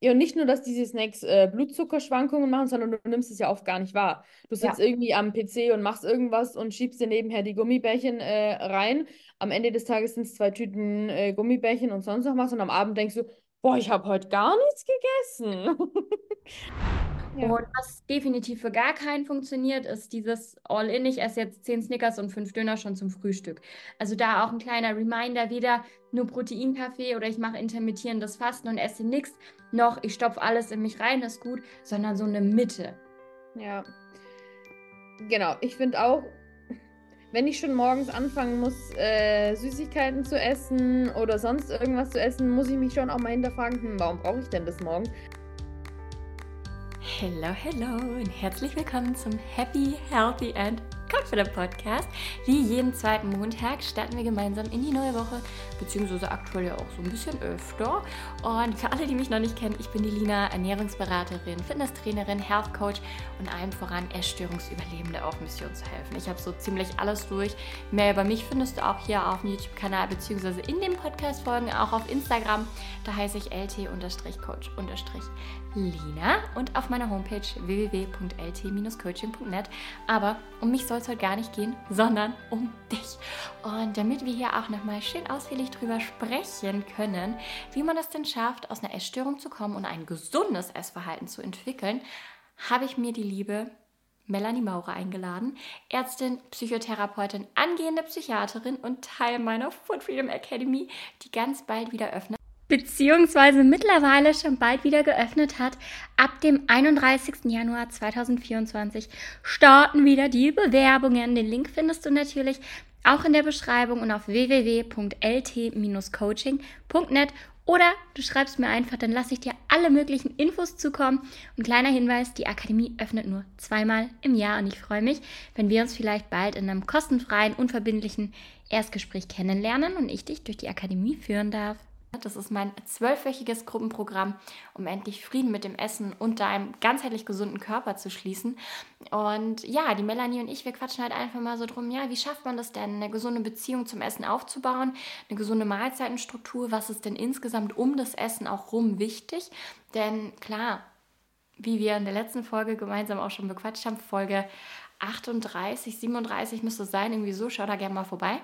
Ja, und nicht nur, dass diese Snacks äh, Blutzuckerschwankungen machen, sondern du nimmst es ja oft gar nicht wahr. Du sitzt Ja. irgendwie am PC und machst irgendwas und schiebst dir nebenher die Gummibärchen äh, rein. Am Ende des Tages sind es zwei Tüten äh, Gummibärchen und sonst noch was. Und am Abend denkst du, boah, ich habe heute gar nichts gegessen. Ja. Und was definitiv für gar keinen funktioniert, ist dieses All-in. Ich esse jetzt 10 Snickers und 5 Döner schon zum Frühstück. Also da auch ein kleiner Reminder, weder nur Proteinkaffee oder ich mache intermittierendes Fasten und esse nichts, noch ich stopfe alles in mich rein, ist gut, sondern so eine Mitte. Ja. Genau, ich finde auch, wenn ich schon morgens anfangen muss, äh, Süßigkeiten zu essen oder sonst irgendwas zu essen, muss ich mich schon auch mal hinterfragen, hm, warum brauche ich denn das morgen? Hello, hello und herzlich willkommen zum Happy, Healthy and Confident Podcast. Wie jeden zweiten Montag starten wir gemeinsam in die neue Woche, beziehungsweise aktuell ja auch so ein bisschen öfter. Und für alle, die mich noch nicht kennen, ich bin die Lina, Ernährungsberaterin, Fitnesstrainerin, Health Coach und allem voran Essstörungsüberlebende auf Mission zu helfen. Ich habe so ziemlich alles durch. Mehr über mich findest du auch hier auf dem YouTube-Kanal, beziehungsweise in den Podcast-Folgen, auch auf Instagram. Da heiße ich lt-coach- Lina und auf meiner Homepage www.lt-coaching.net. Aber um mich soll es heute gar nicht gehen, sondern um dich. Und damit wir hier auch nochmal schön ausführlich drüber sprechen können, wie man es denn schafft, aus einer Essstörung zu kommen und ein gesundes Essverhalten zu entwickeln, habe ich mir die liebe Melanie Maurer eingeladen, Ärztin, Psychotherapeutin, angehende Psychiaterin und Teil meiner Food Freedom Academy, die ganz bald wieder öffnet beziehungsweise mittlerweile schon bald wieder geöffnet hat. Ab dem 31. Januar 2024 starten wieder die Bewerbungen. Den Link findest du natürlich auch in der Beschreibung und auf www.lt-coaching.net oder du schreibst mir einfach, dann lasse ich dir alle möglichen Infos zukommen. Und kleiner Hinweis, die Akademie öffnet nur zweimal im Jahr und ich freue mich, wenn wir uns vielleicht bald in einem kostenfreien, unverbindlichen Erstgespräch kennenlernen und ich dich durch die Akademie führen darf. Das ist mein zwölfwöchiges Gruppenprogramm, um endlich Frieden mit dem Essen und deinem ganzheitlich gesunden Körper zu schließen. Und ja, die Melanie und ich, wir quatschen halt einfach mal so drum, ja, wie schafft man das denn, eine gesunde Beziehung zum Essen aufzubauen, eine gesunde Mahlzeitenstruktur, was ist denn insgesamt um das Essen auch rum wichtig? Denn klar, wie wir in der letzten Folge gemeinsam auch schon bequatscht haben, Folge 38, 37 müsste es sein, irgendwie so, schau da gerne mal vorbei,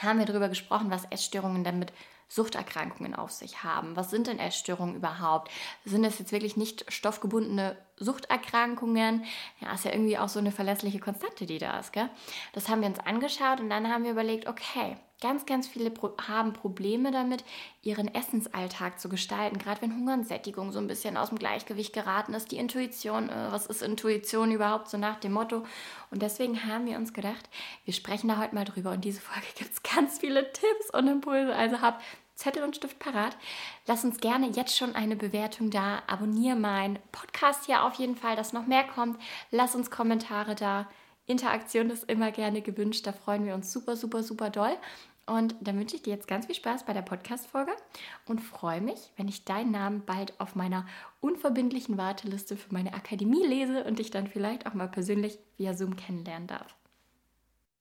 haben wir darüber gesprochen, was Essstörungen damit Suchterkrankungen auf sich haben. Was sind denn Essstörungen überhaupt? Sind das jetzt wirklich nicht stoffgebundene Suchterkrankungen? Ja, ist ja irgendwie auch so eine verlässliche Konstante, die da ist. Gell? Das haben wir uns angeschaut und dann haben wir überlegt, okay, ganz, ganz viele Pro haben Probleme damit, ihren Essensalltag zu gestalten. Gerade wenn Hunger und Sättigung so ein bisschen aus dem Gleichgewicht geraten ist. Die Intuition, äh, was ist Intuition überhaupt so nach dem Motto? Und deswegen haben wir uns gedacht, wir sprechen da heute mal drüber. Und diese Folge gibt es ganz viele Tipps und Impulse. Also hab Zettel und Stift parat. Lass uns gerne jetzt schon eine Bewertung da. Abonniere meinen Podcast hier auf jeden Fall, dass noch mehr kommt. Lass uns Kommentare da. Interaktion ist immer gerne gewünscht. Da freuen wir uns super, super, super doll. Und dann wünsche ich dir jetzt ganz viel Spaß bei der Podcast-Folge und freue mich, wenn ich deinen Namen bald auf meiner unverbindlichen Warteliste für meine Akademie lese und dich dann vielleicht auch mal persönlich via Zoom kennenlernen darf.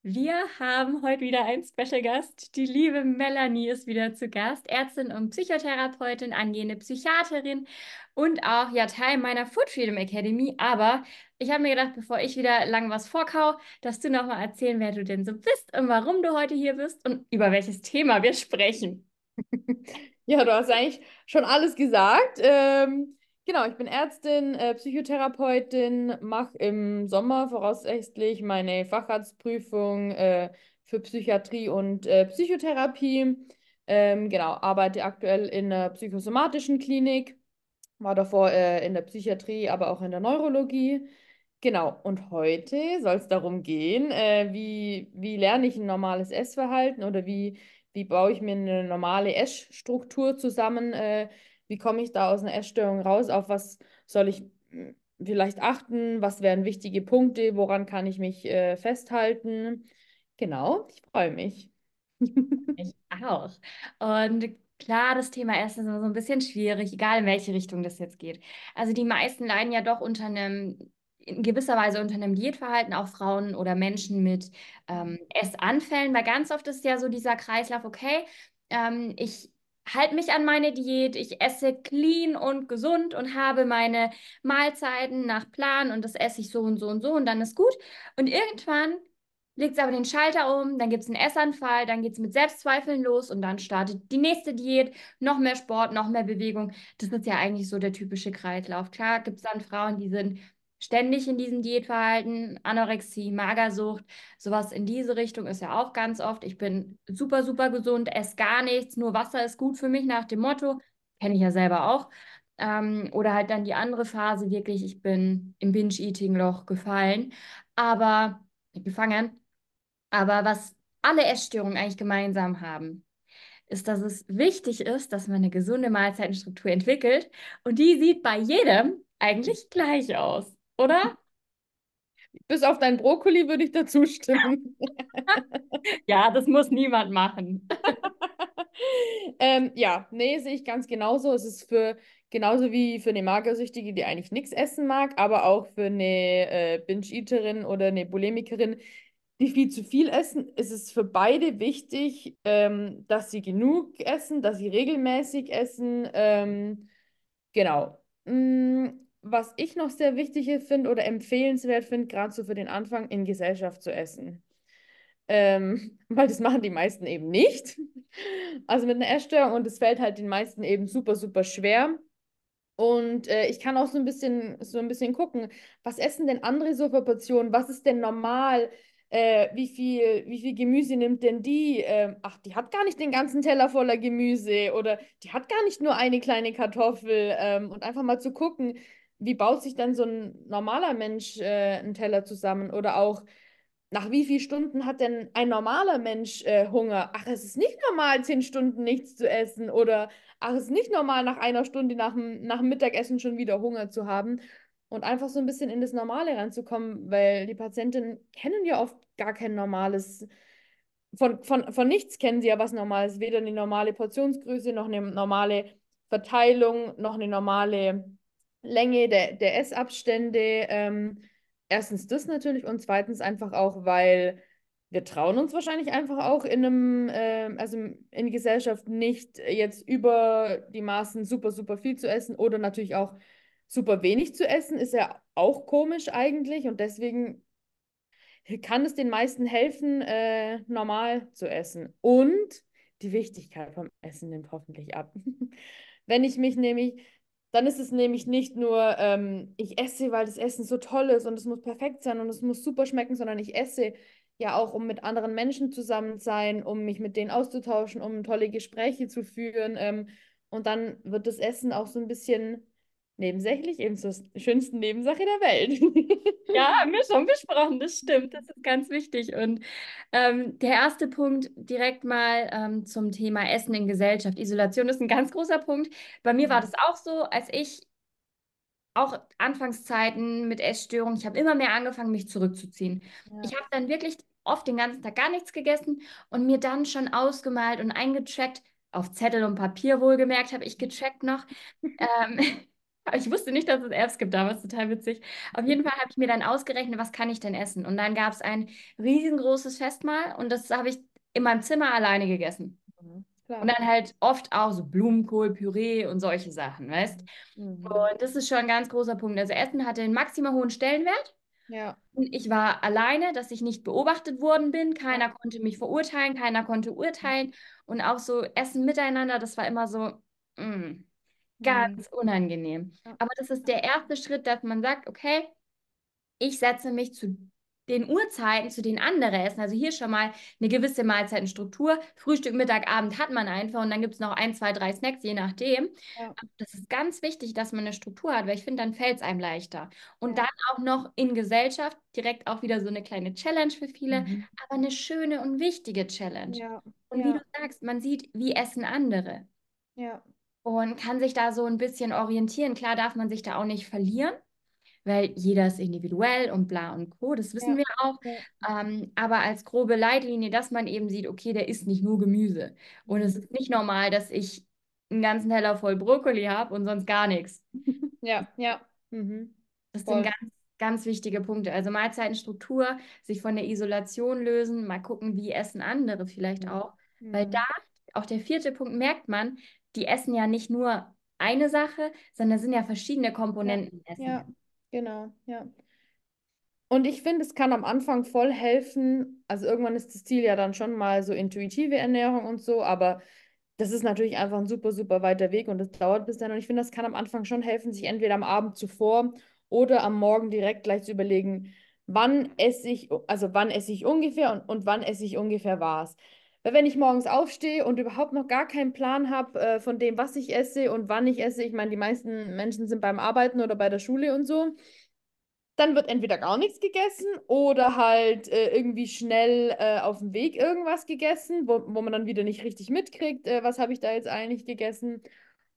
Wir haben heute wieder einen Special Gast. Die liebe Melanie ist wieder zu Gast, Ärztin und Psychotherapeutin, angehende Psychiaterin und auch ja Teil meiner Food Freedom Academy. Aber ich habe mir gedacht, bevor ich wieder lang was vorkau, dass du nochmal erzählen, wer du denn so bist und warum du heute hier bist und über welches Thema wir sprechen. Ja, du hast eigentlich schon alles gesagt. Ähm, genau, ich bin Ärztin, äh, Psychotherapeutin, mache im Sommer voraussichtlich meine Facharztprüfung äh, für Psychiatrie und äh, Psychotherapie. Ähm, genau, arbeite aktuell in einer psychosomatischen Klinik, war davor äh, in der Psychiatrie, aber auch in der Neurologie. Genau, und heute soll es darum gehen, äh, wie, wie lerne ich ein normales Essverhalten oder wie wie baue ich mir eine normale Essstruktur zusammen, äh, wie komme ich da aus einer Essstörung raus, auf was soll ich hm, vielleicht achten, was wären wichtige Punkte, woran kann ich mich äh, festhalten. Genau, ich freue mich. Ich auch. Und klar, das Thema Essen ist immer so ein bisschen schwierig, egal in welche Richtung das jetzt geht. Also die meisten leiden ja doch unter einem in gewisser Weise unter einem Diätverhalten auch Frauen oder Menschen mit ähm, Essanfällen, weil ganz oft ist ja so dieser Kreislauf, okay, ähm, ich halte mich an meine Diät, ich esse clean und gesund und habe meine Mahlzeiten nach Plan und das esse ich so und so und so und dann ist gut. Und irgendwann legt es aber den Schalter um, dann gibt es einen Essanfall, dann geht es mit Selbstzweifeln los und dann startet die nächste Diät, noch mehr Sport, noch mehr Bewegung. Das ist ja eigentlich so der typische Kreislauf. Klar gibt es dann Frauen, die sind ständig in diesem Diätverhalten, Anorexie, Magersucht, sowas in diese Richtung ist ja auch ganz oft. Ich bin super, super gesund, esse gar nichts, nur Wasser ist gut für mich nach dem Motto, kenne ich ja selber auch. Ähm, oder halt dann die andere Phase, wirklich, ich bin im Binge-Eating-Loch gefallen, aber gefangen. Aber was alle Essstörungen eigentlich gemeinsam haben, ist, dass es wichtig ist, dass man eine gesunde Mahlzeitenstruktur entwickelt und die sieht bei jedem eigentlich gleich aus oder? Bis auf dein Brokkoli würde ich dazu stimmen. ja, das muss niemand machen. ähm, ja, nee, sehe ich ganz genauso. Es ist für genauso wie für eine Magersüchtige, die eigentlich nichts essen mag, aber auch für eine äh, Binge-Eaterin oder eine Bulimikerin, die viel zu viel essen, ist es für beide wichtig, ähm, dass sie genug essen, dass sie regelmäßig essen. Ähm, genau. Mm, was ich noch sehr wichtig finde oder empfehlenswert finde, gerade so für den Anfang, in Gesellschaft zu essen. Ähm, weil das machen die meisten eben nicht. Also mit einer Essstörung und es fällt halt den meisten eben super, super schwer. Und äh, ich kann auch so ein bisschen, so ein bisschen gucken, was essen denn andere so für Portionen? Was ist denn normal? Äh, wie viel, wie viel Gemüse nimmt denn die? Ähm, ach, die hat gar nicht den ganzen Teller voller Gemüse oder die hat gar nicht nur eine kleine Kartoffel. Ähm, und einfach mal zu gucken, wie baut sich dann so ein normaler Mensch äh, einen Teller zusammen? Oder auch, nach wie vielen Stunden hat denn ein normaler Mensch äh, Hunger? Ach, es ist nicht normal, zehn Stunden nichts zu essen. Oder ach, es ist nicht normal, nach einer Stunde nach dem, nach dem Mittagessen schon wieder Hunger zu haben. Und einfach so ein bisschen in das Normale reinzukommen, weil die Patientinnen kennen ja oft gar kein normales, von, von, von nichts kennen sie ja was Normales, weder eine normale Portionsgröße, noch eine normale Verteilung, noch eine normale Länge der, der Essabstände. Ähm, erstens das natürlich und zweitens einfach auch, weil wir trauen uns wahrscheinlich einfach auch in einem, äh, also in Gesellschaft nicht jetzt über die Maßen super, super viel zu essen oder natürlich auch super wenig zu essen, ist ja auch komisch eigentlich und deswegen kann es den meisten helfen, äh, normal zu essen. Und die Wichtigkeit vom Essen nimmt hoffentlich ab. Wenn ich mich nämlich dann ist es nämlich nicht nur, ähm, ich esse, weil das Essen so toll ist und es muss perfekt sein und es muss super schmecken, sondern ich esse ja auch, um mit anderen Menschen zusammen zu sein, um mich mit denen auszutauschen, um tolle Gespräche zu führen. Ähm, und dann wird das Essen auch so ein bisschen nebensächlich, eben zur schönsten Nebensache der Welt. ja, haben wir schon besprochen, das stimmt, das ist ganz wichtig. Und ähm, der erste Punkt direkt mal ähm, zum Thema Essen in Gesellschaft. Isolation ist ein ganz großer Punkt. Bei mir war mhm. das auch so, als ich auch Anfangszeiten mit Essstörungen, ich habe immer mehr angefangen, mich zurückzuziehen. Ja. Ich habe dann wirklich oft den ganzen Tag gar nichts gegessen und mir dann schon ausgemalt und eingecheckt, auf Zettel und Papier wohlgemerkt habe ich gecheckt noch, ähm, ich wusste nicht, dass es Apps gibt damals, total witzig. Auf jeden Fall habe ich mir dann ausgerechnet, was kann ich denn essen? Und dann gab es ein riesengroßes Festmahl und das habe ich in meinem Zimmer alleine gegessen. Mhm, und dann halt oft auch so Blumenkohl, Püree und solche Sachen, weißt? Mhm. Und das ist schon ein ganz großer Punkt. Also Essen hatte einen maximal hohen Stellenwert. Ja. Und ich war alleine, dass ich nicht beobachtet worden bin. Keiner konnte mich verurteilen, keiner konnte urteilen. Und auch so Essen miteinander, das war immer so, mh, mm. Ganz mhm. unangenehm. Aber das ist der erste Schritt, dass man sagt, okay, ich setze mich zu den Uhrzeiten, zu den anderen Essen. Also hier schon mal eine gewisse Mahlzeitenstruktur. Frühstück, Mittag, Abend hat man einfach und dann gibt es noch ein, zwei, drei Snacks, je nachdem. Ja. Das ist ganz wichtig, dass man eine Struktur hat, weil ich finde, dann fällt es einem leichter. Und ja. dann auch noch in Gesellschaft direkt auch wieder so eine kleine Challenge für viele, mhm. aber eine schöne und wichtige Challenge. Ja. Und wie du sagst, man sieht, wie essen andere. Ja und kann sich da so ein bisschen orientieren. Klar darf man sich da auch nicht verlieren, weil jeder ist individuell und bla und co. Das wissen ja. wir auch. Ähm, aber als grobe Leitlinie, dass man eben sieht, okay, der isst nicht nur Gemüse. Und es ist nicht normal, dass ich einen ganzen Teller voll Brokkoli habe und sonst gar nichts. Ja, ja. Mhm. Das Voll. sind ganz, ganz wichtige Punkte. Also Mahlzeitenstruktur, sich von der Isolation lösen, mal gucken, wie essen andere vielleicht auch. Mhm. Weil da, auch der vierte Punkt, merkt man, die essen ja nicht nur eine Sache, sondern es sind ja verschiedene Komponenten ja, essen. Ja, genau, ja. Und ich finde, es kann am Anfang voll helfen. Also irgendwann ist das Ziel ja dann schon mal so intuitive Ernährung und so, aber das ist natürlich einfach ein super, super weiter Weg und das dauert bis dann. Und ich finde, das kann am Anfang schon helfen, sich entweder am Abend zuvor oder am Morgen direkt gleich zu überlegen, wann esse ich, also wann esse ich ungefähr und, und wann esse ich ungefähr was. Weil wenn ich morgens aufstehe und überhaupt noch gar keinen Plan habe äh, von dem, was ich esse und wann ich esse, ich meine, die meisten Menschen sind beim Arbeiten oder bei der Schule und so, dann wird entweder gar nichts gegessen oder halt äh, irgendwie schnell äh, auf dem Weg irgendwas gegessen, wo, wo man dann wieder nicht richtig mitkriegt, äh, was habe ich da jetzt eigentlich gegessen.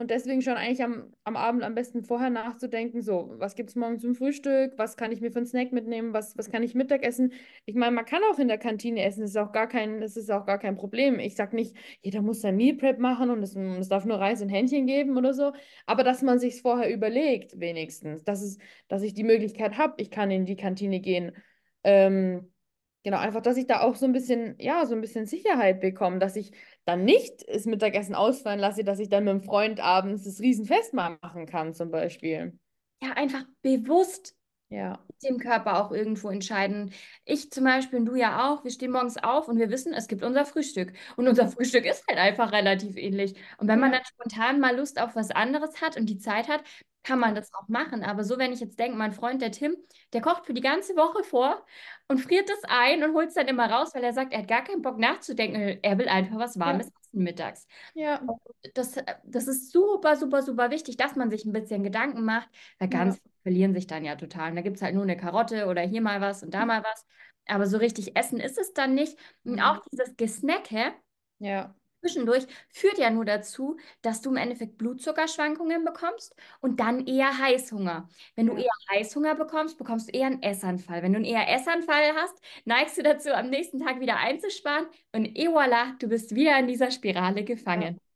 Und deswegen schon eigentlich am, am Abend am besten vorher nachzudenken, so, was gibt es morgen zum Frühstück, was kann ich mir für einen Snack mitnehmen, was, was kann ich Mittag essen. Ich meine, man kann auch in der Kantine essen, das ist auch gar kein, das ist auch gar kein Problem. Ich sage nicht, jeder muss sein Meal Prep machen und es, es darf nur Reis und Hähnchen geben oder so, aber dass man sich vorher überlegt, wenigstens, dass, es, dass ich die Möglichkeit habe, ich kann in die Kantine gehen. Ähm, Genau, einfach, dass ich da auch so ein bisschen, ja, so ein bisschen Sicherheit bekomme, dass ich dann nicht das Mittagessen ausfallen lasse, dass ich dann mit dem Freund abends das Riesenfest mal machen kann, zum Beispiel. Ja, einfach bewusst Ja. dem Körper auch irgendwo entscheiden. Ich zum Beispiel und du ja auch, wir stehen morgens auf und wir wissen, es gibt unser Frühstück. Und unser Frühstück ist halt einfach relativ ähnlich. Und wenn man Ja. dann spontan mal Lust auf was anderes hat und die Zeit hat, kann man das auch machen. Aber so, wenn ich jetzt denke, mein Freund, der Tim, der kocht für die ganze Woche vor und friert das ein und holt es dann immer raus, weil er sagt, er hat gar keinen Bock nachzudenken. Er will einfach was Warmes essen mittags. Ja. Das, das ist super, super, super wichtig, dass man sich ein bisschen Gedanken macht, weil ganz Ja. verlieren sich dann ja total. Und da gibt es halt nur eine Karotte oder hier mal was und da mal was. Aber so richtig essen ist es dann nicht. Und Mhm. auch dieses Gesnacke Ja. Zwischendurch führt ja nur dazu, dass du im Endeffekt Blutzuckerschwankungen bekommst und dann eher Heißhunger. Wenn du eher Heißhunger bekommst, bekommst du eher einen Essanfall. Wenn du einen eher Essanfall hast, neigst du dazu, am nächsten Tag wieder einzusparen und et voilà, du bist wieder in dieser Spirale gefangen. Ja,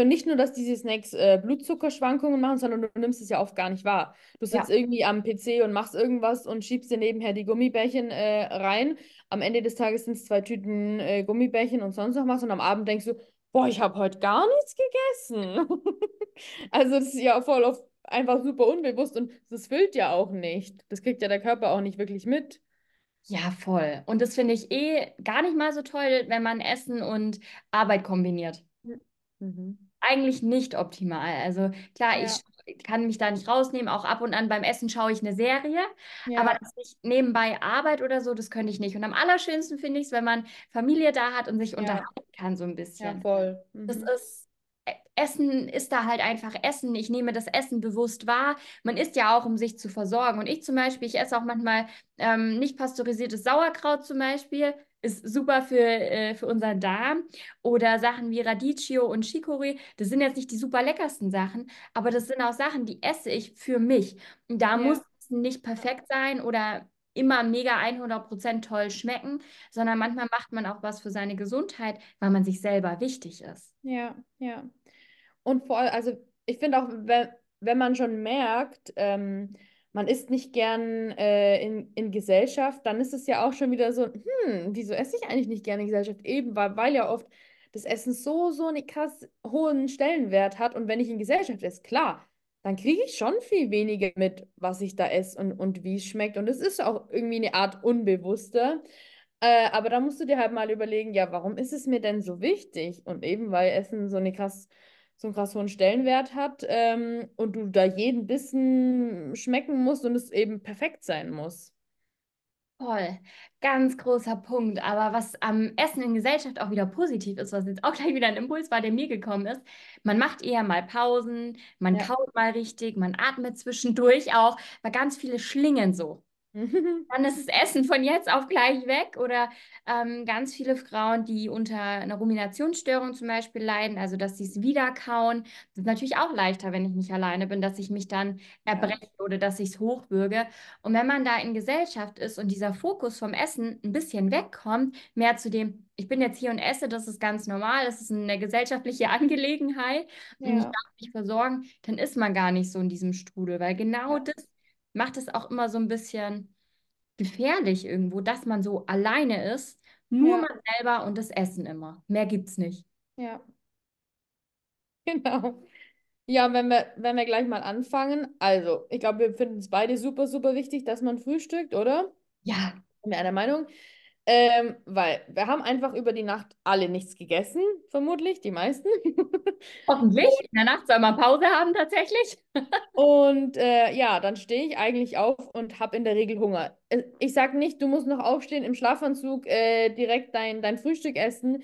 und nicht nur, dass diese Snacks äh, Blutzuckerschwankungen machen, sondern du nimmst es ja oft gar nicht wahr. Du sitzt irgendwie am PC und machst irgendwas und schiebst dir nebenher die Gummibärchen äh, rein. Am Ende des Tages sind es zwei Tüten äh, Gummibärchen und sonst noch was. Und am Abend denkst du, boah, ich habe heute gar nichts gegessen. Also das ist ja voll oft einfach super unbewusst und das füllt ja auch nicht. Das kriegt ja der Körper auch nicht wirklich mit. Ja, voll. Und das finde ich eh gar nicht mal so toll, wenn man Essen und Arbeit kombiniert. Mhm. Eigentlich nicht optimal. Also klar, Ja. ich kann mich da nicht rausnehmen. Auch ab und an beim Essen schaue ich eine Serie. Ja. Aber dass ich nebenbei Arbeit oder so, das könnte ich nicht. Und am allerschönsten finde ich es, wenn man Familie da hat und sich Ja. unterhalten kann, so ein Ja, bisschen. voll. Das Mhm. ist, E- Essen ist da halt einfach Essen. Ich nehme das Essen bewusst wahr. Man isst ja auch, um sich zu versorgen. Und ich zum Beispiel, ich esse auch manchmal ähm, nicht pasteurisiertes Sauerkraut zum Beispiel. Ist super für, äh, für unseren Darm. Oder Sachen wie Radicchio und Chicorée. Das sind jetzt nicht die super leckersten Sachen, aber das sind auch Sachen, die esse ich für mich. Und da Ja. muss es nicht perfekt sein oder immer mega 100% toll schmecken, sondern manchmal macht man auch was für seine Gesundheit, weil man sich selber wichtig ist. Ja, ja. Und vor allem, also ich finde auch, wenn, wenn man schon merkt, ähm, man isst nicht gern äh, in, in Gesellschaft, dann ist es ja auch schon wieder so, hm, wieso esse ich eigentlich nicht gerne in Gesellschaft? Eben, weil, weil ja oft das Essen so, so einen krass hohen Stellenwert hat. Und wenn ich in Gesellschaft esse, klar, dann kriege ich schon viel weniger mit, was ich da esse und, und wie es schmeckt. Und es ist auch irgendwie eine Art unbewusster. Äh, aber da musst du dir halt mal überlegen, ja, warum ist es mir denn so wichtig? Und eben, weil Essen so eine krass, so einen krass hohen Stellenwert hat ähm, und du da jeden Bissen schmecken musst und es eben perfekt sein muss. Voll, ganz großer Punkt. Aber was am Essen in Gesellschaft auch wieder positiv ist, was jetzt auch gleich wieder ein Impuls war, der mir gekommen ist, man macht eher mal Pausen, man Ja. kaut mal richtig, man atmet zwischendurch auch, weil ganz viele schlingen so. Dann ist das Essen von jetzt auf gleich weg oder ähm, ganz viele Frauen, die unter einer Ruminationsstörung zum Beispiel leiden, also dass sie es wiederkauen. Das ist natürlich auch leichter, wenn ich nicht alleine bin, dass ich mich dann erbreche oder dass ich es hochbürge. Und wenn man da in Gesellschaft ist und dieser Fokus vom Essen ein bisschen wegkommt, mehr zu dem, ich bin jetzt hier und esse, das ist ganz normal, das ist eine gesellschaftliche Angelegenheit und ich Ja. darf mich versorgen, dann ist man gar nicht so in diesem Strudel, weil genau Ja. das macht es auch immer so ein bisschen gefährlich irgendwo, dass man so alleine ist, nur Ja. man selber und das Essen immer. Mehr gibt's nicht. Ja. Genau. Ja, wenn wir, wenn wir gleich mal anfangen. Also, ich glaube, wir finden es beide super, super wichtig, dass man frühstückt, oder? Ja. Sind wir einer Meinung? Ähm, weil wir haben einfach über die Nacht alle nichts gegessen, vermutlich, die meisten. Hoffentlich. In der Nacht soll man Pause haben tatsächlich. Und äh, ja, dann stehe ich eigentlich auf und habe in der Regel Hunger. Äh, Ich sage nicht, du musst noch aufstehen im Schlafanzug, äh, direkt dein, dein Frühstück essen.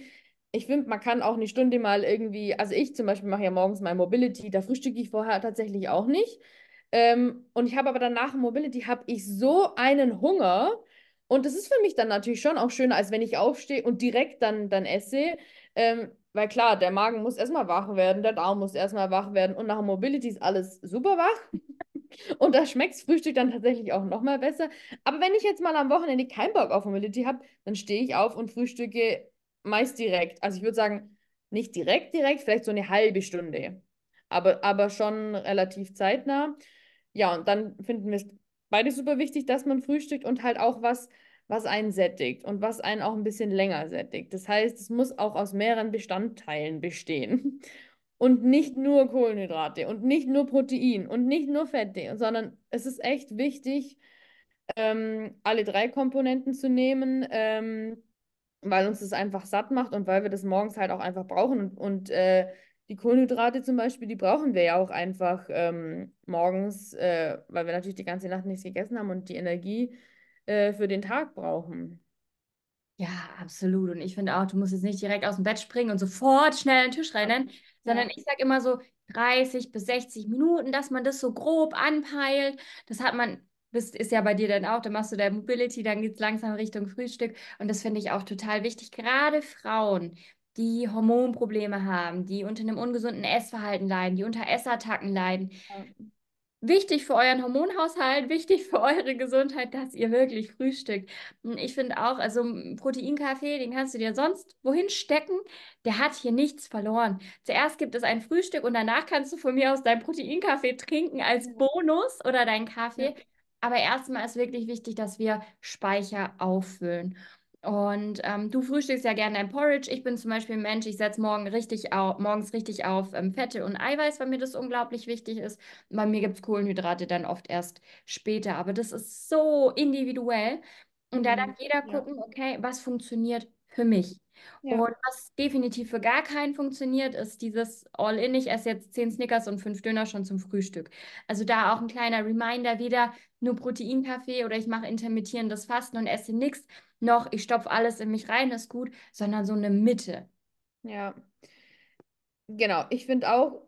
Ich finde, man kann auch eine Stunde mal irgendwie, also ich zum Beispiel mache ja morgens mein Mobility, da frühstücke ich vorher tatsächlich auch nicht. Ähm, und ich habe aber danach Mobility, habe ich so einen Hunger. Und das ist für mich dann natürlich schon auch schöner, als wenn ich aufstehe und direkt dann, dann esse. Ähm, weil klar, der Magen muss erstmal wach werden, der Darm muss erstmal wach werden und nach Mobility ist alles super wach. Und da schmeckt Frühstück dann tatsächlich auch nochmal besser. Aber wenn ich jetzt mal am Wochenende keinen Bock auf Mobility habe, dann stehe ich auf und frühstücke meist direkt. Also ich würde sagen, nicht direkt, direkt, vielleicht so eine halbe Stunde. Aber, aber schon relativ zeitnah. Ja, und dann finden wir es beide super wichtig, dass man frühstückt und halt auch was, was einen sättigt und was einen auch ein bisschen länger sättigt. Das heißt, es muss auch aus mehreren Bestandteilen bestehen. Und nicht nur Kohlenhydrate und nicht nur Protein und nicht nur Fette, sondern es ist echt wichtig, ähm, alle drei Komponenten zu nehmen, ähm, weil uns das einfach satt macht und weil wir das morgens halt auch einfach brauchen. Und, und äh, die Kohlenhydrate zum Beispiel, die brauchen wir ja auch einfach ähm, morgens, äh, weil wir natürlich die ganze Nacht nichts gegessen haben und die Energie äh, für den Tag brauchen. Ja, absolut. Und ich finde auch, du musst jetzt nicht direkt aus dem Bett springen und sofort schnell an den Tisch rennen, sondern Ja. ich sage immer so 30 bis 60 Minuten, dass man das so grob anpeilt. Das hat man, das ist ja bei dir dann auch, dann machst du der Mobility, dann geht es langsam Richtung Frühstück. Und das finde ich auch total wichtig. Gerade Frauen, die Hormonprobleme haben, die unter einem ungesunden Essverhalten leiden, die unter Essattacken leiden, Ja. wichtig für euren Hormonhaushalt, wichtig für eure Gesundheit, dass ihr wirklich frühstückt. Ich finde auch, also ein Proteinkaffee, den kannst du dir sonst wohin stecken, der hat hier nichts verloren. Zuerst gibt es ein Frühstück und danach kannst du von mir aus deinen Proteinkaffee trinken als. Bonus oder deinen Kaffee. Ja. Aber erstmal ist wirklich wichtig, dass wir Speicher auffüllen. Und ähm, du frühstückst ja gerne dein Porridge. Ich bin zum Beispiel ein Mensch, ich setze morgen richtig au morgens richtig auf ähm, Fette und Eiweiß, weil mir das unglaublich wichtig ist. Bei mir gibt es Kohlenhydrate dann oft erst später. Aber das ist so individuell. Und da darf Mhm. jeder Ja. gucken, okay, was funktioniert für mich. Ja. Und was definitiv für gar keinen funktioniert, ist dieses All-in. Ich esse jetzt zehn Snickers und fünf Döner schon zum Frühstück. Also da auch ein kleiner Reminder, weder nur Proteinkaffee oder ich mache intermittierendes Fasten und esse nichts, noch ich stopfe alles in mich rein, ist gut, sondern so eine Mitte. Ja, genau. Ich finde auch,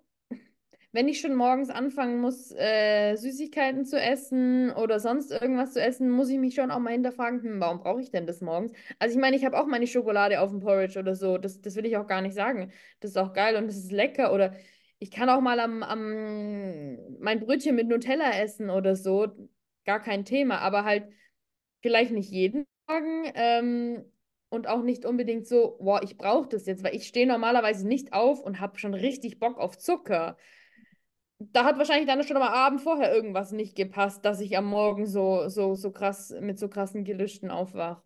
wenn ich schon morgens anfangen muss, äh, Süßigkeiten zu essen oder sonst irgendwas zu essen, muss ich mich schon auch mal hinterfragen, hm, warum brauche ich denn das morgens? Also ich meine, ich habe auch meine Schokolade auf dem Porridge oder so. Das, das will ich auch gar nicht sagen. Das ist auch geil und das ist lecker. Oder ich kann auch mal am, am mein Brötchen mit Nutella essen oder so. Gar kein Thema. Aber halt vielleicht nicht jeden Morgen. Ähm, und auch nicht unbedingt so, boah, ich brauche das jetzt, weil ich stehe normalerweise nicht auf und habe schon richtig Bock auf Zucker. Da hat wahrscheinlich dann schon am Abend vorher irgendwas nicht gepasst, dass ich am Morgen so, so, so krass mit so krassen Gelüsten aufwache.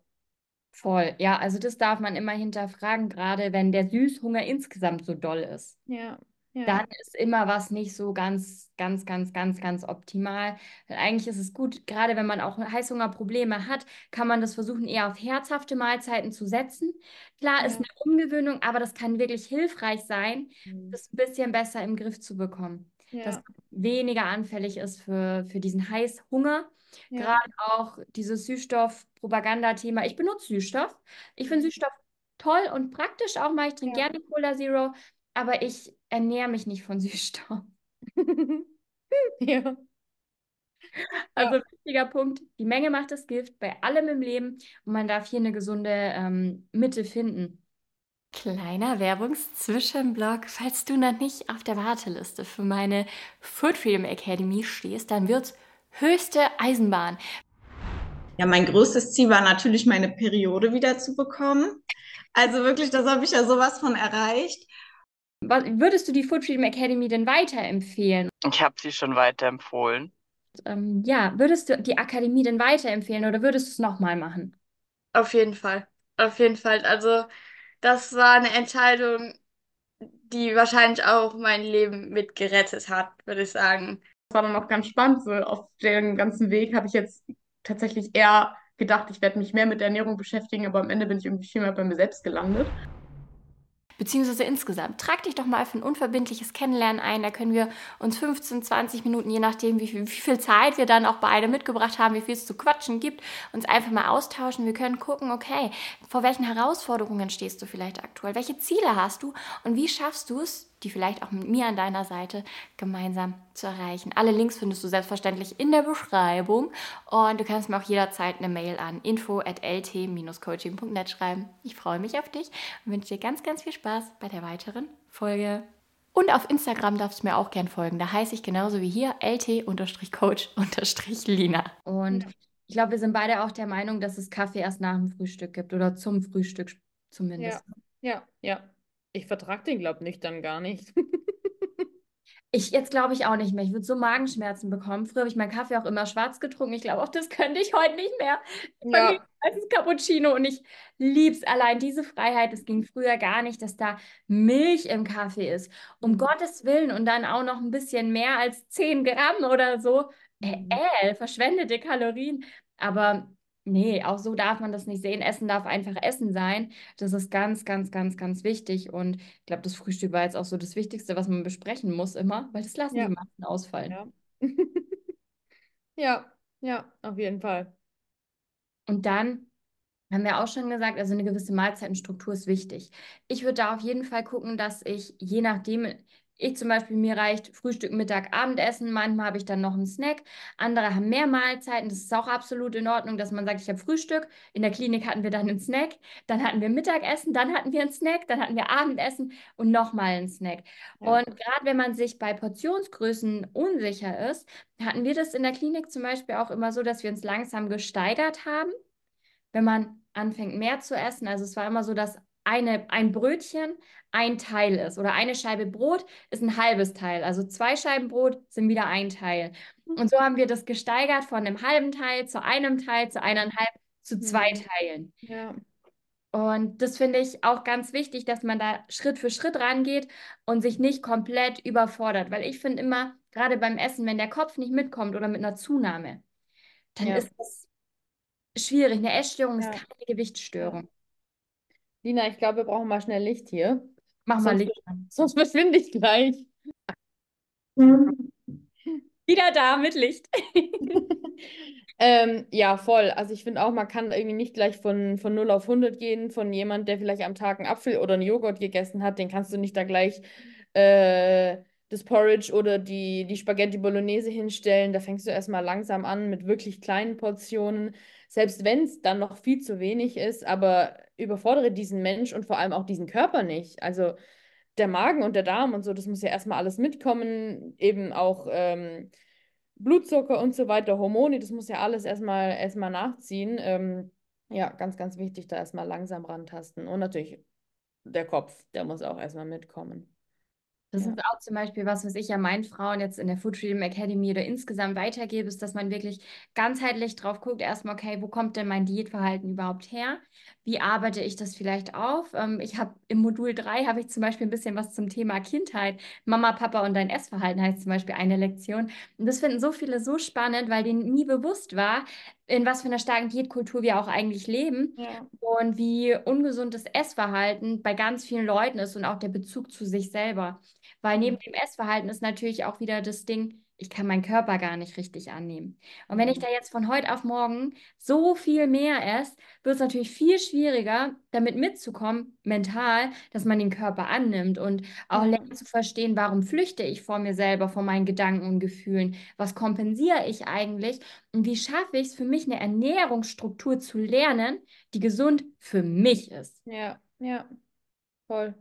Voll. Ja, also das darf man immer hinterfragen, gerade wenn der Süßhunger insgesamt so doll ist. Ja, ja. Dann ist immer was nicht so ganz, ganz, ganz, ganz, ganz optimal. Weil eigentlich ist es gut, gerade wenn man auch Heißhungerprobleme hat, kann man das versuchen, eher auf herzhafte Mahlzeiten zu setzen. Klar ist Ja. eine Umgewöhnung, aber das kann wirklich hilfreich sein, Mhm. das ein bisschen besser im Griff zu bekommen. Dass Ja, man weniger anfällig ist für, für diesen Heißhunger. ja. Gerade auch dieses Süßstoff-Propaganda-Thema. Ich benutze Süßstoff. Ich finde Süßstoff toll und praktisch auch mal. Ich trinke Ja. gerne Cola Zero, aber ich ernähre mich nicht von Süßstoff. Ja. Also wichtiger Punkt, die Menge macht das Gift bei allem im Leben und man darf hier eine gesunde ähm, Mitte finden. Kleiner Werbungszwischenblock. Falls du noch nicht auf der Warteliste für meine Food Freedom Academy stehst, dann wird's höchste Eisenbahn. Ja, mein größtes Ziel war natürlich, meine Periode wieder zu bekommen. Also wirklich, das habe ich ja sowas von erreicht. Was, würdest du die Food Freedom Academy denn weiterempfehlen? Ich habe sie schon weiterempfohlen. Ähm, ja, würdest du die Akademie denn weiterempfehlen oder würdest du es nochmal machen? Auf jeden Fall. Auf jeden Fall. Also, das war eine Entscheidung, die wahrscheinlich auch mein Leben mit gerettet hat, würde ich sagen. Das war dann auch ganz spannend. So auf dem ganzen Weg habe ich jetzt tatsächlich eher gedacht, ich werde mich mehr mit der Ernährung beschäftigen, aber am Ende bin ich irgendwie viel mehr bei mir selbst gelandet beziehungsweise insgesamt. Trag dich doch mal für ein unverbindliches Kennenlernen ein. Da können wir uns 15, 20 Minuten, je nachdem, wie viel, wie viel Zeit wir dann auch beide mitgebracht haben, wie viel es zu quatschen gibt, uns einfach mal austauschen. Wir können gucken, okay, vor welchen Herausforderungen stehst du vielleicht aktuell? Welche Ziele hast du? Und wie schaffst du es, die vielleicht auch mit mir an deiner Seite gemeinsam zu erreichen. Alle Links findest du selbstverständlich in der Beschreibung und du kannst mir auch jederzeit eine Mail an info at lt-coaching.net schreiben. Ich freue mich auf dich und wünsche dir ganz, ganz viel Spaß bei der weiteren Folge. Und auf Instagram darfst du mir auch gern folgen. Da heiße ich genauso wie hier lt-coach-lina. Und ich glaube, wir sind beide auch der Meinung, dass es Kaffee erst nach dem Frühstück gibt oder zum Frühstück zumindest. Ja, ja, ja. Ich vertrage den, glaube ich, dann gar nicht. Ich jetzt glaube ich auch nicht mehr. Ich würde so Magenschmerzen bekommen. Früher habe ich meinen Kaffee auch immer schwarz getrunken. Ich glaube auch, das könnte ich heute nicht mehr. Ja. mir ist Cappuccino und ich liebe es allein diese Freiheit. Es ging früher gar nicht, dass da Milch im Kaffee ist. Um mhm. Gottes Willen und dann auch noch ein bisschen mehr als 10 Gramm oder so. Äh, mhm. äh, verschwendete Kalorien. Aber Nee, auch so darf man das nicht sehen. Essen darf einfach Essen sein. Das ist ganz, ganz, ganz, ganz wichtig. Und ich glaube, das Frühstück war jetzt auch so das Wichtigste, was man besprechen muss immer, weil das lassen ja. die meisten ausfallen. Ja. ja, ja, auf jeden Fall. Und dann haben wir auch schon gesagt, also eine gewisse Mahlzeitenstruktur ist wichtig. Ich würde da auf jeden Fall gucken, dass ich je nachdem, ich zum Beispiel, mir reicht Frühstück, Mittag, Abendessen. Manchmal habe ich dann noch einen Snack. Andere haben mehr Mahlzeiten. Das ist auch absolut in Ordnung, dass man sagt, ich habe Frühstück. In der Klinik hatten wir dann einen Snack. Dann hatten wir Mittagessen. Dann hatten wir einen Snack. Dann hatten wir Abendessen und nochmal einen Snack. Ja. Und gerade wenn man sich bei Portionsgrößen unsicher ist, hatten wir das in der Klinik zum Beispiel auch immer so, dass wir uns langsam gesteigert haben. Wenn man anfängt mehr zu essen, also es war immer so, dass eine, ein Brötchen ein Teil ist oder eine Scheibe Brot ist ein halbes Teil. Also zwei Scheiben Brot sind wieder ein Teil. Und so haben wir das gesteigert von einem halben Teil zu einem Teil zu eineinhalb zu zwei mhm. Teilen. Ja. Und das finde ich auch ganz wichtig, dass man da Schritt für Schritt rangeht und sich nicht komplett überfordert. Weil ich finde immer, gerade beim Essen, wenn der Kopf nicht mitkommt oder mit einer Zunahme, dann ja. ist das schwierig. Eine Essstörung ja. ist keine Gewichtsstörung. Lina, ich glaube, wir brauchen mal schnell Licht hier. Mach mal Licht an. Sonst verschwinde ich gleich. Wieder da mit Licht. ähm, ja, voll. Also ich finde auch, man kann irgendwie nicht gleich von, von 0 auf 100 gehen, von jemand, der vielleicht am Tag einen Apfel oder einen Joghurt gegessen hat, den kannst du nicht da gleich äh, das Porridge oder die, die Spaghetti Bolognese hinstellen. Da fängst du erstmal langsam an mit wirklich kleinen Portionen selbst wenn es dann noch viel zu wenig ist, aber überfordere diesen Mensch und vor allem auch diesen Körper nicht. Also der Magen und der Darm und so, das muss ja erstmal alles mitkommen, eben auch ähm, Blutzucker und so weiter, Hormone, das muss ja alles erstmal erstmal nachziehen. Ähm, ja, ganz, ganz wichtig, da erstmal langsam rantasten. Und natürlich der Kopf, der muss auch erstmal mitkommen. Das ja. ist auch zum Beispiel was, was ich ja meinen Frauen jetzt in der Food Freedom Academy oder insgesamt weitergebe, ist, dass man wirklich ganzheitlich drauf guckt, erstmal, okay, wo kommt denn mein Diätverhalten überhaupt her? Wie arbeite ich das vielleicht auf? Ähm, ich habe im Modul 3 habe ich zum Beispiel ein bisschen was zum Thema Kindheit. Mama, Papa und dein Essverhalten heißt zum Beispiel eine Lektion. Und das finden so viele so spannend, weil denen nie bewusst war, in was für einer starken Diätkultur wir auch eigentlich leben ja. und wie ungesund das Essverhalten bei ganz vielen Leuten ist und auch der Bezug zu sich selber. Weil neben dem Essverhalten ist natürlich auch wieder das Ding, ich kann meinen Körper gar nicht richtig annehmen. Und wenn ich mhm. da jetzt von heute auf morgen so viel mehr esse, wird es natürlich viel schwieriger, damit mitzukommen, mental, dass man den Körper annimmt und auch lernt zu verstehen, warum flüchte ich vor mir selber, vor meinen Gedanken und Gefühlen, was kompensiere ich eigentlich und wie schaffe ich es für mich, eine Ernährungsstruktur zu lernen, die gesund für mich ist. Ja, ja, voll.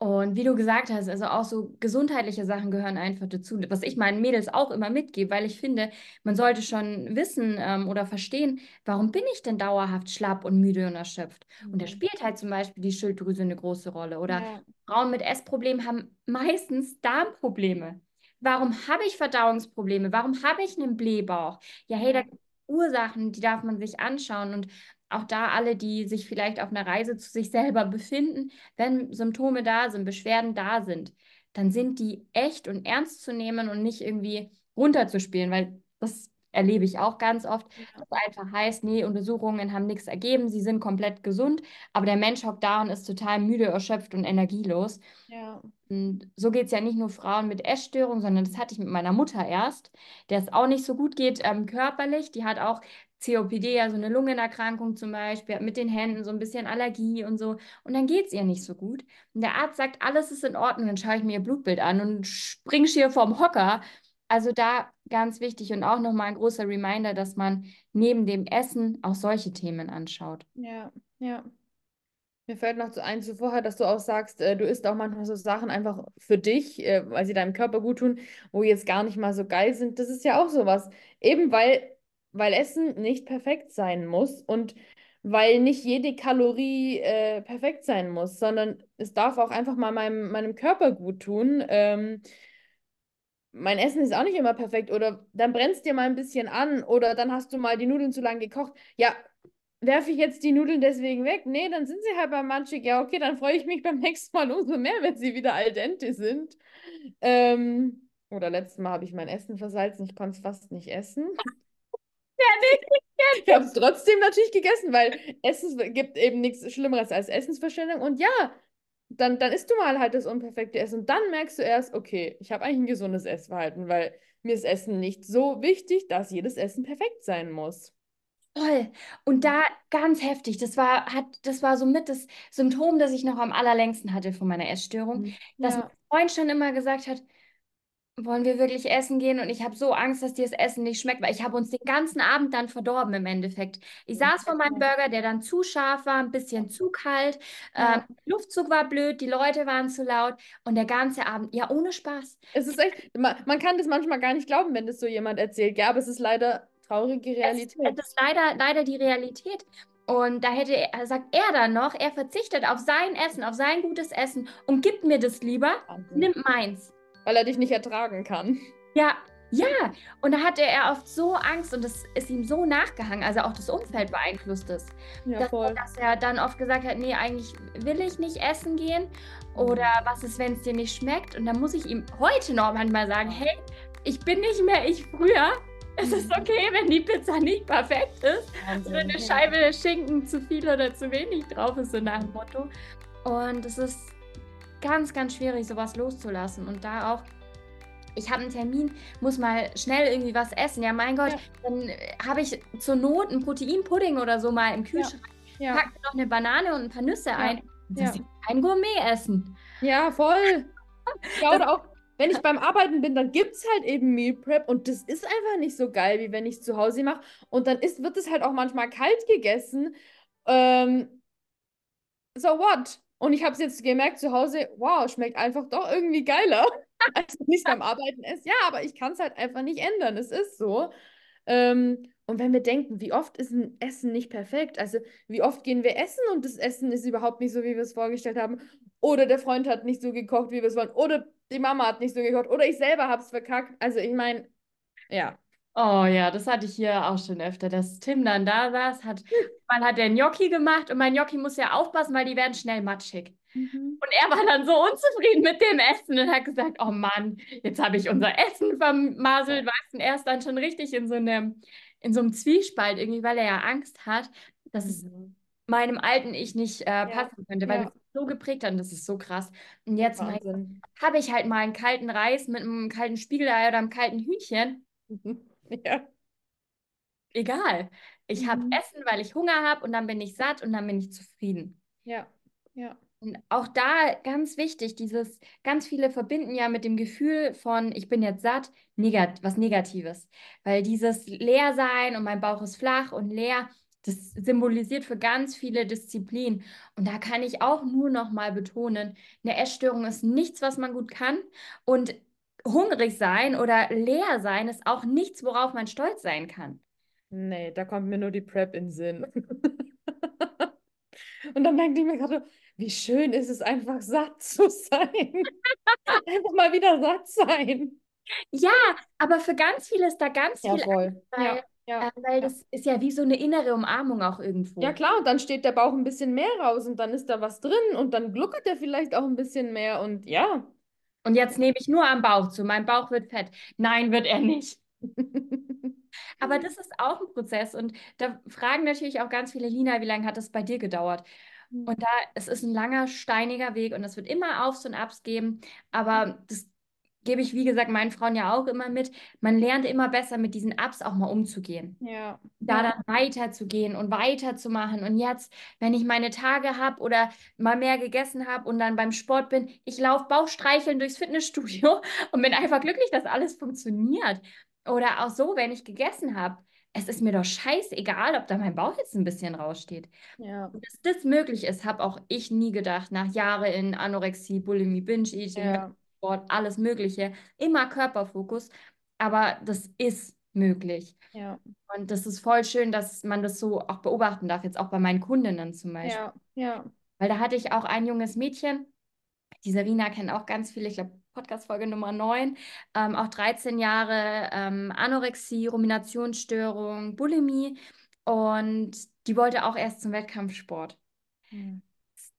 Und wie du gesagt hast, also auch so gesundheitliche Sachen gehören einfach dazu, was ich meinen Mädels auch immer mitgebe, weil ich finde, man sollte schon wissen ähm, oder verstehen, warum bin ich denn dauerhaft schlapp und müde und erschöpft? Mhm. Und da spielt halt zum Beispiel die Schilddrüse eine große Rolle. Oder ja. Frauen mit Essproblemen haben meistens Darmprobleme. Warum habe ich Verdauungsprobleme? Warum habe ich einen Blähbauch? Ja, hey, da gibt Ursachen, die darf man sich anschauen. Und auch da alle, die sich vielleicht auf einer Reise zu sich selber befinden, wenn Symptome da sind, Beschwerden da sind, dann sind die echt und ernst zu nehmen und nicht irgendwie runterzuspielen, weil das erlebe ich auch ganz oft, dass einfach heißt, nee, Untersuchungen haben nichts ergeben, sie sind komplett gesund, aber der Mensch hockt da und ist total müde, erschöpft und energielos. Ja. Und so geht es ja nicht nur Frauen mit Essstörungen, sondern das hatte ich mit meiner Mutter erst, der es auch nicht so gut geht ähm, körperlich. Die hat auch COPD, also eine Lungenerkrankung zum Beispiel, hat mit den Händen so ein bisschen Allergie und so. Und dann geht es ihr nicht so gut. Und der Arzt sagt, alles ist in Ordnung. Dann schaue ich mir ihr Blutbild an und springe schier vom Hocker. Also da ganz wichtig und auch nochmal ein großer Reminder, dass man neben dem Essen auch solche Themen anschaut. Ja, ja. Mir fällt noch so ein zuvor, dass du auch sagst, äh, du isst auch manchmal so Sachen einfach für dich, äh, weil sie deinem Körper gut tun, wo jetzt gar nicht mal so geil sind. Das ist ja auch sowas. Eben weil weil Essen nicht perfekt sein muss und weil nicht jede Kalorie äh, perfekt sein muss, sondern es darf auch einfach mal meinem, meinem Körper gut tun. Ähm, mein Essen ist auch nicht immer perfekt oder dann brennst dir mal ein bisschen an oder dann hast du mal die Nudeln zu lange gekocht. Ja, werfe ich jetzt die Nudeln deswegen weg? Nee, dann sind sie halt beim Manchig. Ja, okay, dann freue ich mich beim nächsten Mal umso mehr, wenn sie wieder al dente sind. Ähm, oder letztes Mal habe ich mein Essen versalzen, ich konnte es fast nicht essen. Ich habe es trotzdem natürlich gegessen, weil Essen gibt eben nichts Schlimmeres als Essensverschwendung. Und ja, dann, dann isst du mal halt das unperfekte Essen. Und dann merkst du erst, okay, ich habe eigentlich ein gesundes Essverhalten, weil mir ist Essen nicht so wichtig, dass jedes Essen perfekt sein muss. Toll. Und da ganz heftig, das war, hat, das war somit das Symptom, das ich noch am allerlängsten hatte von meiner Essstörung, mhm. dass ja. mein Freund schon immer gesagt hat, wollen wir wirklich essen gehen? Und ich habe so Angst, dass dir das Essen nicht schmeckt, weil ich habe uns den ganzen Abend dann verdorben im Endeffekt. Ich saß vor meinem Burger, der dann zu scharf war, ein bisschen zu kalt, ja. ähm, Luftzug war blöd, die Leute waren zu laut und der ganze Abend, ja, ohne Spaß. Es ist echt, man, man kann das manchmal gar nicht glauben, wenn das so jemand erzählt, ja, aber es ist leider traurige Realität. Es, es ist leider, leider die Realität. Und da hätte er, sagt er dann noch, er verzichtet auf sein Essen, auf sein gutes Essen und gibt mir das lieber, Wahnsinn. nimmt meins weil er dich nicht ertragen kann. Ja, ja. Und da hatte er oft so Angst und das ist ihm so nachgehangen, also auch das Umfeld beeinflusst es. Ja, dass, voll. dass er dann oft gesagt hat, nee, eigentlich will ich nicht essen gehen oder mhm. was ist, wenn es dir nicht schmeckt? Und dann muss ich ihm heute noch manchmal sagen, hey, ich bin nicht mehr ich früher. Es ist mhm. okay, wenn die Pizza nicht perfekt ist. Wahnsinn, oder eine Scheibe Schinken zu viel oder zu wenig drauf ist, so nach dem Motto. Und es ist ganz, ganz schwierig, sowas loszulassen. Und da auch, ich habe einen Termin, muss mal schnell irgendwie was essen. Ja, mein Gott, ja. dann habe ich zur Not einen Proteinpudding oder so mal im Kühlschrank. Ja. Pack noch eine Banane und ein paar Nüsse ein. Das ist kein Gourmet-Essen. Ja, voll. ja, oder auch, wenn ich beim Arbeiten bin, dann gibt es halt eben Meal Prep und das ist einfach nicht so geil, wie wenn ich es zu Hause mache. Und dann ist, wird es halt auch manchmal kalt gegessen. Ähm, so what? Und ich habe es jetzt gemerkt zu Hause, wow, schmeckt einfach doch irgendwie geiler, als wenn ich es beim Arbeiten esse. Ja, aber ich kann es halt einfach nicht ändern. Es ist so. Ähm, und wenn wir denken, wie oft ist ein Essen nicht perfekt? Also, wie oft gehen wir essen und das Essen ist überhaupt nicht so, wie wir es vorgestellt haben? Oder der Freund hat nicht so gekocht, wie wir es wollen? Oder die Mama hat nicht so gekocht? Oder ich selber habe es verkackt? Also, ich meine, ja. Oh ja, das hatte ich hier auch schon öfter, dass Tim dann da saß, hat, man hat der Gnocchi gemacht und mein Gnocchi muss ja aufpassen, weil die werden schnell matschig. Mhm. Und er war dann so unzufrieden mit dem Essen und hat gesagt, oh Mann, jetzt habe ich unser Essen vermaselt, weißt du, er ist dann schon richtig in so einem, in so einem Zwiespalt irgendwie, weil er ja Angst hat, dass es mhm. meinem alten Ich nicht äh, passen könnte, weil ja. es so geprägt hat und das ist so krass. Und jetzt habe ich halt mal einen kalten Reis mit einem kalten Spiegelei oder einem kalten Hühnchen. Ja. Egal. Ich mhm. habe Essen, weil ich Hunger habe und dann bin ich satt und dann bin ich zufrieden. Ja, ja. Und auch da ganz wichtig, dieses, ganz viele verbinden ja mit dem Gefühl von, ich bin jetzt satt, negat was Negatives. Weil dieses Leersein und mein Bauch ist flach und leer, das symbolisiert für ganz viele Disziplinen. Und da kann ich auch nur noch mal betonen, eine Essstörung ist nichts, was man gut kann. Und hungrig sein oder leer sein ist auch nichts, worauf man stolz sein kann. Nee, da kommt mir nur die Prep in den Sinn. Und dann denke ich mir gerade, wie schön ist es einfach satt zu sein. einfach mal wieder satt sein. Ja, aber für ganz viele ist da ganz ja, viel, voll. weil ja. Ja. Äh, weil das ist ja wie so eine innere Umarmung auch irgendwo. Ja, klar, und dann steht der Bauch ein bisschen mehr raus und dann ist da was drin und dann gluckert er vielleicht auch ein bisschen mehr und ja. Und jetzt nehme ich nur am Bauch zu. Mein Bauch wird fett. Nein, wird er nicht. Aber das ist auch ein Prozess. Und da fragen natürlich auch ganz viele, Lina, wie lange hat das bei dir gedauert? Und da, es ist ein langer, steiniger Weg und es wird immer Aufs und Abs geben. Aber das gebe ich, wie gesagt, meinen Frauen ja auch immer mit. Man lernt immer besser mit diesen Ups auch mal umzugehen. Ja. Da dann weiterzugehen und weiterzumachen. Und jetzt, wenn ich meine Tage habe oder mal mehr gegessen habe und dann beim Sport bin, ich laufe Bauchstreicheln durchs Fitnessstudio und bin einfach glücklich, dass alles funktioniert. Oder auch so, wenn ich gegessen habe. Es ist mir doch scheißegal, ob da mein Bauch jetzt ein bisschen raussteht. Ja. Dass das möglich ist, habe auch ich nie gedacht. Nach Jahren in Anorexie, Bulimie, Binge-Eating, Ja. Sport, alles Mögliche. Immer Körperfokus. Aber das ist möglich. Ja. Und das ist voll schön, dass man das so auch beobachten darf, jetzt auch bei meinen Kundinnen zum Beispiel. Ja. Ja. Weil da hatte ich auch ein junges Mädchen, die Serena kennt auch ganz viele, ich glaube, Podcast-Folge Nummer 9, ähm, auch 13 Jahre ähm, Anorexie, Ruminationsstörung, Bulimie und die wollte auch erst zum Wettkampfsport. Hm.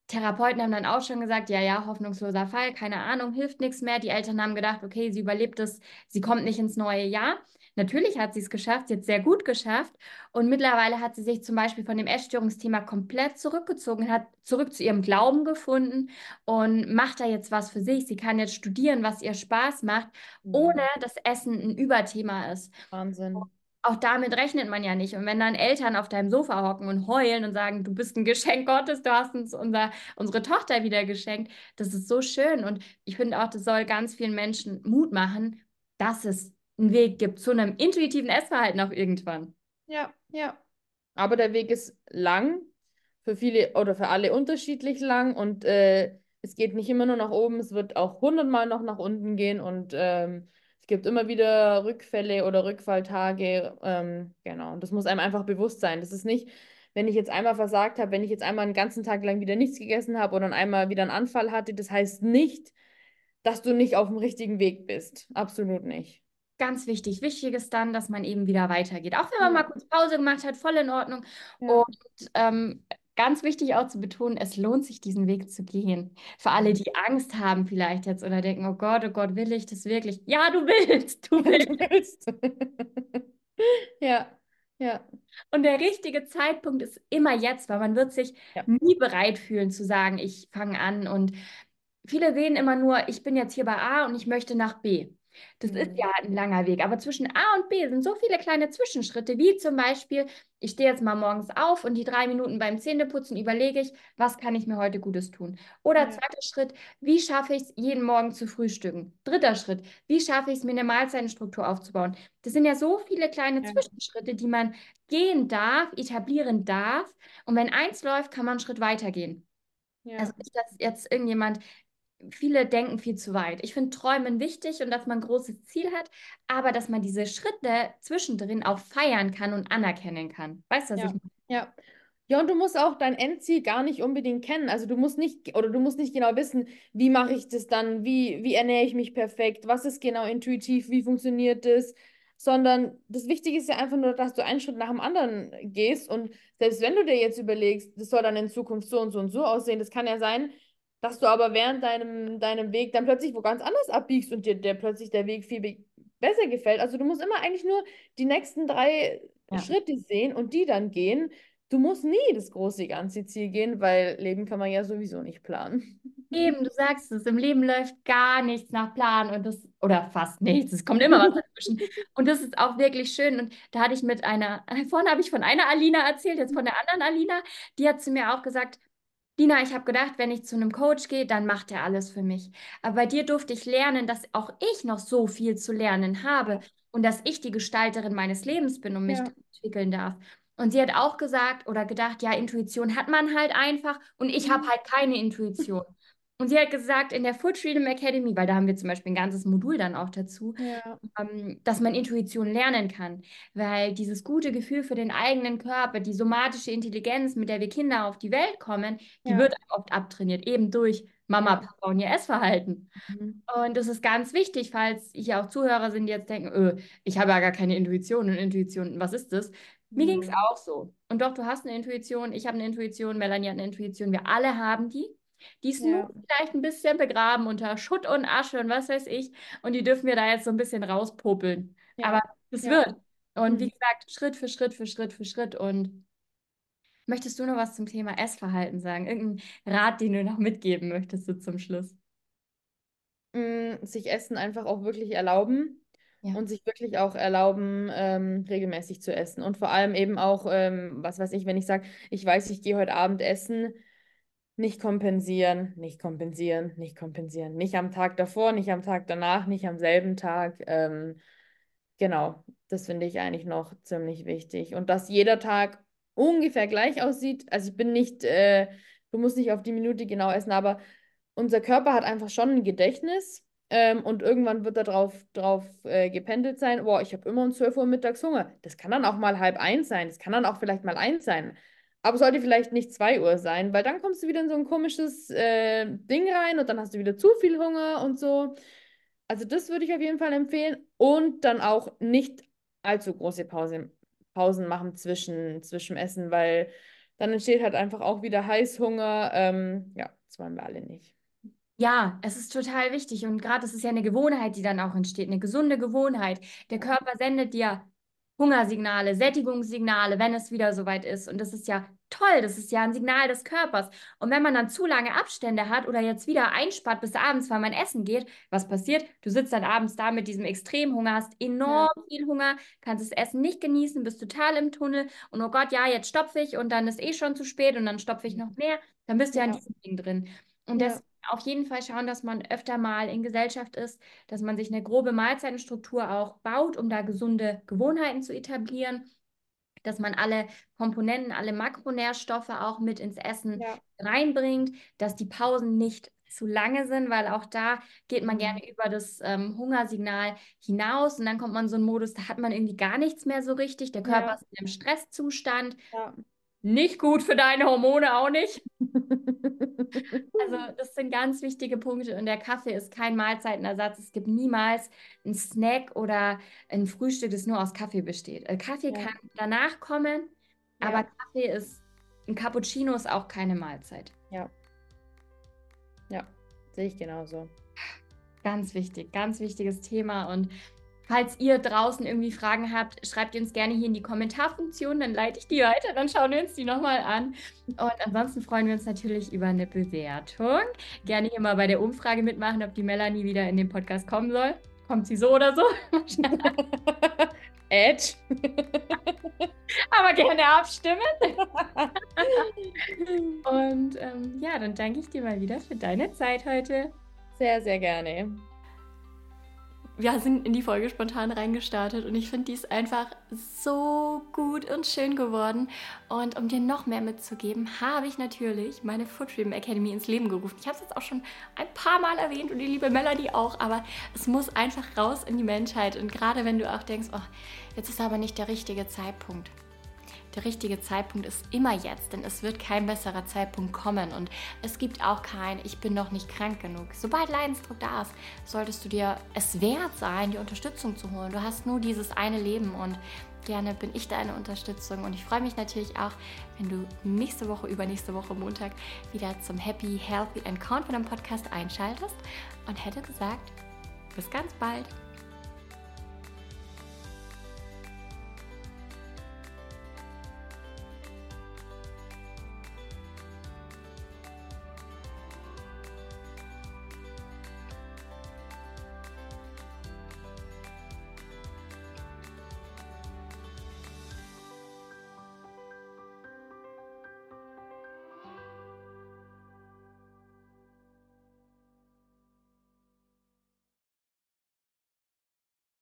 Therapeuten haben dann auch schon gesagt, ja, ja, hoffnungsloser Fall, keine Ahnung, hilft nichts mehr. Die Eltern haben gedacht, okay, sie überlebt es, sie kommt nicht ins neue Jahr. Natürlich hat sie es geschafft, sie hat es sehr gut geschafft. Und mittlerweile hat sie sich zum Beispiel von dem Essstörungsthema komplett zurückgezogen, hat zurück zu ihrem Glauben gefunden und macht da jetzt was für sich. Sie kann jetzt studieren, was ihr Spaß macht, ohne dass Essen ein Überthema ist. Wahnsinn. Auch damit rechnet man ja nicht. Und wenn dann Eltern auf deinem Sofa hocken und heulen und sagen, du bist ein Geschenk Gottes, du hast uns unser, unsere Tochter wieder geschenkt, das ist so schön. Und ich finde auch, das soll ganz vielen Menschen Mut machen, dass es einen Weg gibt zu einem intuitiven Essverhalten auch irgendwann. Ja, ja. Aber der Weg ist lang, für viele oder für alle unterschiedlich lang und äh, es geht nicht immer nur nach oben, es wird auch hundertmal noch nach unten gehen und ähm, gibt immer wieder Rückfälle oder Rückfalltage. Ähm, genau, und das muss einem einfach bewusst sein. Das ist nicht, wenn ich jetzt einmal versagt habe, wenn ich jetzt einmal einen ganzen Tag lang wieder nichts gegessen habe oder einmal wieder einen Anfall hatte, das heißt nicht, dass du nicht auf dem richtigen Weg bist. Absolut nicht. Ganz wichtig. Wichtig ist dann, dass man eben wieder weitergeht. Auch wenn man Ja. mal kurz Pause gemacht hat, voll in Ordnung. Ja. Und ähm, ganz wichtig auch zu betonen, es lohnt sich, diesen Weg zu gehen. Für alle, die Angst haben vielleicht jetzt oder denken, oh Gott, oh Gott, will ich das wirklich? Ja, du willst, du willst. Ja, ja. Und der richtige Zeitpunkt ist immer jetzt, weil man wird sich Ja. nie bereit fühlen zu sagen, ich fange an. Und viele sehen immer nur, ich bin jetzt hier bei A und ich möchte nach B. Das ist Mhm. ja ein langer Weg. Aber zwischen A und B sind so viele kleine Zwischenschritte, wie zum Beispiel, ich stehe jetzt mal morgens auf und die drei Minuten beim Zähneputzen überlege ich, was kann ich mir heute Gutes tun? Oder Ja. zweiter Schritt, wie schaffe ich es, jeden Morgen zu frühstücken? Dritter Schritt, wie schaffe ich es, mir eine Mahlzeitenstruktur aufzubauen? Das sind ja so viele kleine Ja. Zwischenschritte, die man gehen darf, etablieren darf. Und wenn eins läuft, kann man einen Schritt weitergehen. Ja. Also nicht, dass jetzt irgendjemand, viele denken viel zu weit. Ich finde Träumen wichtig und dass man ein großes Ziel hat, aber dass man diese Schritte zwischendrin auch feiern kann und anerkennen kann. Weißt du, was Ja. ich meine? Ja. Ja, und du musst auch dein Endziel gar nicht unbedingt kennen. Also du musst nicht, oder du musst nicht genau wissen, wie mache ich das dann, wie, wie ernähre ich mich perfekt, was ist genau intuitiv, wie funktioniert das, sondern das Wichtige ist ja einfach nur, dass du einen Schritt nach dem anderen gehst und selbst wenn du dir jetzt überlegst, das soll dann in Zukunft so und so und so aussehen, das kann ja sein, dass du aber während deinem, deinem Weg dann plötzlich wo ganz anders abbiegst und dir der plötzlich der Weg viel be besser gefällt. Also du musst immer eigentlich nur die nächsten drei Ja. Schritte sehen und die dann gehen. Du musst nie das große ganze Ziel gehen, weil Leben kann man ja sowieso nicht planen. Eben, du sagst es, im Leben läuft gar nichts nach Plan und das, oder fast nichts, es kommt immer was dazwischen. Und das ist auch wirklich schön. Und da hatte ich mit einer, vorhin habe ich von einer Alina erzählt, jetzt von der anderen Alina, die hat zu mir auch gesagt, Dina, ich habe gedacht, wenn ich zu einem Coach gehe, dann macht er alles für mich. Aber bei dir durfte ich lernen, dass auch ich noch so viel zu lernen habe und dass ich die Gestalterin meines Lebens bin und mich Ja. entwickeln darf. Und sie hat auch gesagt oder gedacht, ja, Intuition hat man halt einfach und ich habe halt keine Intuition. Und sie hat gesagt, in der Food Freedom Academy, weil da haben wir zum Beispiel ein ganzes Modul dann auch dazu, Ja. ähm, dass man Intuition lernen kann. Weil dieses gute Gefühl für den eigenen Körper, die somatische Intelligenz, mit der wir Kinder auf die Welt kommen, die Ja. wird oft abtrainiert, eben durch Mama. Papa und ihr Essverhalten. Mhm. Und das ist ganz wichtig, falls hier auch Zuhörer sind, die jetzt denken, öh, ich habe ja gar keine Intuition und Intuition, was ist das? Mir ging es Mhm. auch so. Und doch, du hast eine Intuition, ich habe eine Intuition, Melanie hat eine Intuition, wir alle haben die. Die ist Ja. vielleicht ein bisschen begraben unter Schutt und Asche und was weiß ich. Und die dürfen wir da jetzt so ein bisschen rauspopeln. Ja. Aber das Ja. wird. Und wie Mhm. gesagt, Schritt für Schritt für Schritt für Schritt. Und möchtest du noch was zum Thema Essverhalten sagen? Irgendeinen Rat, den du noch mitgeben möchtest so zum Schluss? Mm, Sich Essen einfach auch wirklich erlauben Ja. und sich wirklich auch erlauben, ähm, regelmäßig zu essen. Und vor allem eben auch, ähm, was weiß ich, wenn ich sage, ich weiß, ich gehe heute Abend essen, nicht kompensieren, nicht kompensieren, nicht kompensieren. Nicht am Tag davor, nicht am Tag danach, nicht am selben Tag. Ähm, genau, das finde ich eigentlich noch ziemlich wichtig. Und dass jeder Tag ungefähr gleich aussieht. Also ich bin nicht, äh, du musst nicht auf die Minute genau essen, aber unser Körper hat einfach schon ein Gedächtnis ähm, und irgendwann wird er drauf, drauf äh, gependelt sein, boah, ich habe immer um 12 Uhr mittags Hunger. Das kann dann auch mal halb eins sein, das kann dann auch vielleicht mal eins sein. Aber es sollte vielleicht nicht 2 Uhr sein, weil dann kommst du wieder in so ein komisches äh, Ding rein und dann hast du wieder zu viel Hunger und so. Also das würde ich auf jeden Fall empfehlen. Und dann auch nicht allzu große Pause, Pausen machen zwischen, zwischen Essen, weil dann entsteht halt einfach auch wieder Heißhunger. Ähm, ja, das wollen wir alle nicht. Ja, es ist total wichtig und gerade es ist ja eine Gewohnheit, die dann auch entsteht, eine gesunde Gewohnheit. Der Körper sendet dir Hungersignale, Sättigungssignale, wenn es wieder soweit ist. Und das ist ja toll, das ist ja ein Signal des Körpers. Und wenn man dann zu lange Abstände hat oder jetzt wieder einspart bis abends, weil man essen geht, was passiert? Du sitzt dann abends da mit diesem Extremhunger, hast enorm viel Hunger, kannst das Essen nicht genießen, bist total im Tunnel und oh Gott, ja, jetzt stopfe ich und dann ist eh schon zu spät und dann stopfe ich noch mehr. Dann bist du ja in Ja. diesem Ding drin. Und Ja. Auf jeden Fall schauen, dass man öfter mal in Gesellschaft ist, dass man sich eine grobe Mahlzeitenstruktur auch baut, um da gesunde Gewohnheiten zu etablieren, dass man alle Komponenten, alle Makronährstoffe auch mit ins Essen Ja. reinbringt, dass die Pausen nicht zu lange sind, weil auch da geht man Mhm. gerne über das ähm, Hungersignal hinaus und dann kommt man in so einen Modus, da hat man irgendwie gar nichts mehr so richtig. Der Körper Ja. ist in einem Stresszustand. Ja. Nicht gut für deine Hormone auch nicht. Also, das sind ganz wichtige Punkte und der Kaffee ist kein Mahlzeitenersatz. Es gibt niemals einen Snack oder ein Frühstück, das nur aus Kaffee besteht. Äh, Kaffee Ja. kann danach kommen, aber Ja. Kaffee ist, ein Cappuccino ist auch keine Mahlzeit. Ja. Ja, sehe ich genauso. Ganz wichtig, ganz wichtiges Thema. Und falls ihr draußen irgendwie Fragen habt, schreibt ihr uns gerne hier in die Kommentarfunktion, dann leite ich die weiter, dann schauen wir uns die nochmal an. Und ansonsten freuen wir uns natürlich über eine Bewertung. Gerne hier mal bei der Umfrage mitmachen, ob die Melanie wieder in den Podcast kommen soll. Kommt sie so oder so? Edge. Aber gerne abstimmen. Und ähm, ja, dann danke ich dir mal wieder für deine Zeit heute. Sehr, sehr gerne. Wir sind in die Folge spontan reingestartet und ich finde, die ist einfach so gut und schön geworden. Und um dir noch mehr mitzugeben, habe ich natürlich meine Food Freedom Academy ins Leben gerufen. Ich habe es jetzt auch schon ein paar Mal erwähnt und die liebe Melody auch, aber es muss einfach raus in die Menschheit. Und gerade wenn du auch denkst, oh, jetzt ist aber nicht der richtige Zeitpunkt. Der richtige Zeitpunkt ist immer jetzt, denn es wird kein besserer Zeitpunkt kommen und es gibt auch kein, ich bin noch nicht krank genug. Sobald Leidensdruck da ist, solltest du dir es wert sein, die Unterstützung zu holen. Du hast nur dieses eine Leben und gerne bin ich deine Unterstützung und ich freue mich natürlich auch, wenn du nächste Woche, übernächste Woche Montag wieder zum Happy, Healthy and Confident Podcast einschaltest und hätte gesagt, bis ganz bald.